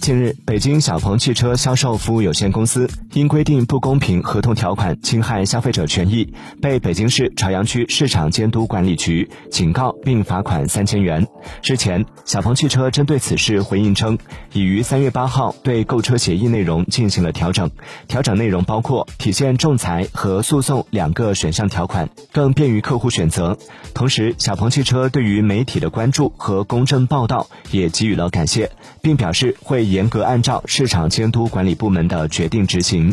近日，北京小鹏汽车销售服务有限公司因规定不公平合同条款侵害消费者权益，被北京市朝阳区市场监督管理局警告并罚款三千元。日前，小鹏汽车针对此事回应称，已于三月八号对购车协议内容进行了调整，调整内容包括体现仲裁和诉讼两个选项条款，更便于客户选择。同时，小鹏汽车对于媒体的关注和公正报道也给予了感谢，并表示会。严格按照市场监督管理部门的决定执行。